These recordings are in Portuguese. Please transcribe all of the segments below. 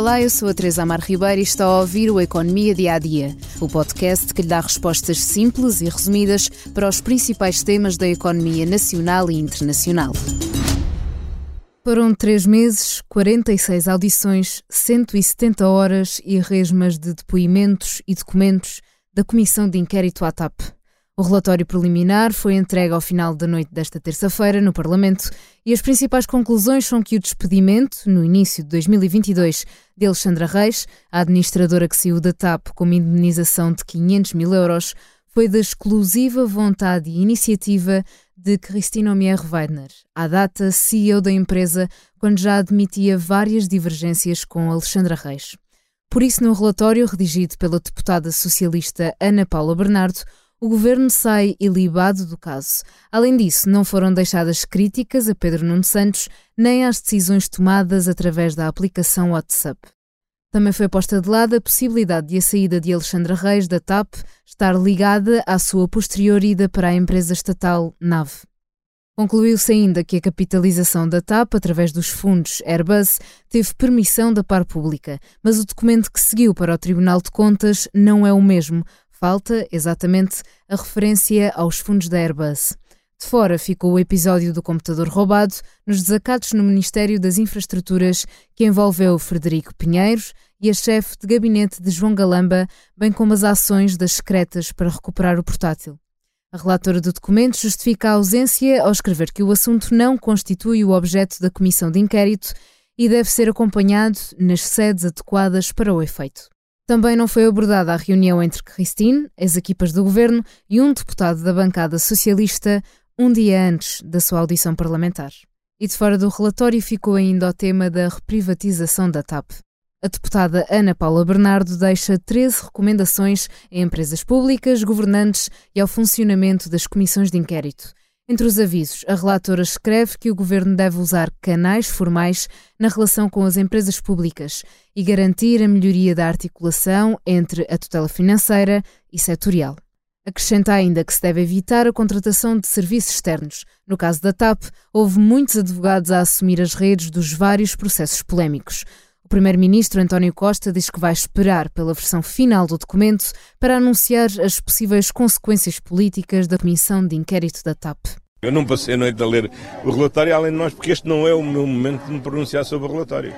Olá, eu sou a Teresa Amar Ribeiro e está a ouvir o Economia Dia a Dia, o podcast que lhe dá respostas simples e resumidas para os principais temas da economia nacional e internacional. Foram três meses, 46 audições, 170 horas e resmas de depoimentos e documentos da Comissão de Inquérito à TAP. O relatório preliminar foi entregue ao final da noite desta terça-feira no Parlamento e as principais conclusões são que o despedimento, no início de 2022, de Alexandra Reis, a administradora que saiu da TAP com uma indemnização de 500 mil euros, foi da exclusiva vontade e iniciativa de Cristina Omier Weidner, à data CEO da empresa, quando já admitia várias divergências com Alexandra Reis. Por isso, no relatório redigido pela deputada socialista Ana Paula Bernardo, o governo sai ilibado do caso. Além disso, não foram deixadas críticas a Pedro Nuno Santos nem às decisões tomadas através da aplicação WhatsApp. Também foi posta de lado a possibilidade de a saída de Alexandra Reis da TAP estar ligada à sua posterior ida para a empresa estatal NAV. Concluiu-se ainda que a capitalização da TAP através dos fundos Airbus teve permissão da par pública, mas o documento que seguiu para o Tribunal de Contas não é o mesmo, Falta, exatamente, a referência aos fundos da Airbus. De fora ficou o episódio do computador roubado nos desacatos no Ministério das Infraestruturas, que envolveu Frederico Pinheiros e a chefe de gabinete de João Galamba, bem como as ações das secretas para recuperar o portátil. A relatora do documento justifica a ausência ao escrever que o assunto não constitui o objeto da comissão de inquérito e deve ser acompanhado nas sedes adequadas para o efeito. Também não foi abordada a reunião entre Christine, as equipas do governo e um deputado da bancada socialista um dia antes da sua audição parlamentar. E de fora do relatório ficou ainda o tema da reprivatização da TAP. A deputada Ana Paula Bernardo deixa 13 recomendações a empresas públicas, governantes e ao funcionamento das comissões de inquérito. Entre os avisos, a relatora escreve que o governo deve usar canais formais na relação com as empresas públicas e garantir a melhoria da articulação entre a tutela financeira e setorial. Acrescenta ainda que se deve evitar a contratação de serviços externos. No caso da TAP, houve muitos advogados a assumir as redes dos vários processos polémicos. O primeiro-ministro António Costa diz que vai esperar pela versão final do documento para anunciar as possíveis consequências políticas da comissão de inquérito da TAP. Eu não passei a noite a ler o relatório, além de nós, porque este não é o meu momento de me pronunciar sobre o relatório.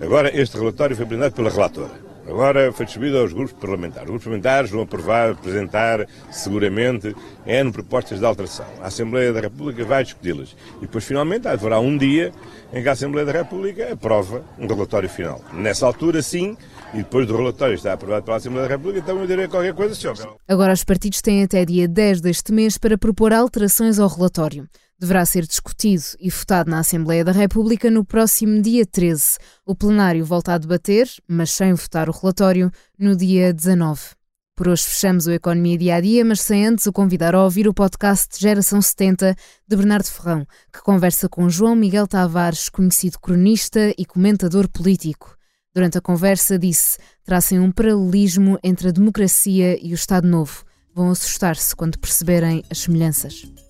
Agora, este relatório foi apresentado pela relatora. Agora foi distribuído aos grupos parlamentares. Os grupos parlamentares vão aprovar, apresentar, seguramente, N propostas de alteração. A Assembleia da República vai discuti-las. E depois, finalmente, haverá um dia em que a Assembleia da República aprova um relatório final. Nessa altura, sim, e depois do relatório estar aprovado pela Assembleia da República, então eu direi qualquer coisa, senhor. Agora, os partidos têm até dia 10 deste mês para propor alterações ao relatório deverá ser discutido e votado na Assembleia da República no próximo dia 13. O plenário volta a debater, mas sem votar o relatório, no dia 19. Por hoje fechamos o Economia Dia a Dia, mas sem antes o convidar a ouvir o podcast Geração 70 de Bernardo Ferrão, que conversa com João Miguel Tavares, conhecido cronista e comentador político. Durante a conversa disse: tracem um paralelismo entre a democracia e o Estado Novo. Vão assustar-se quando perceberem as semelhanças.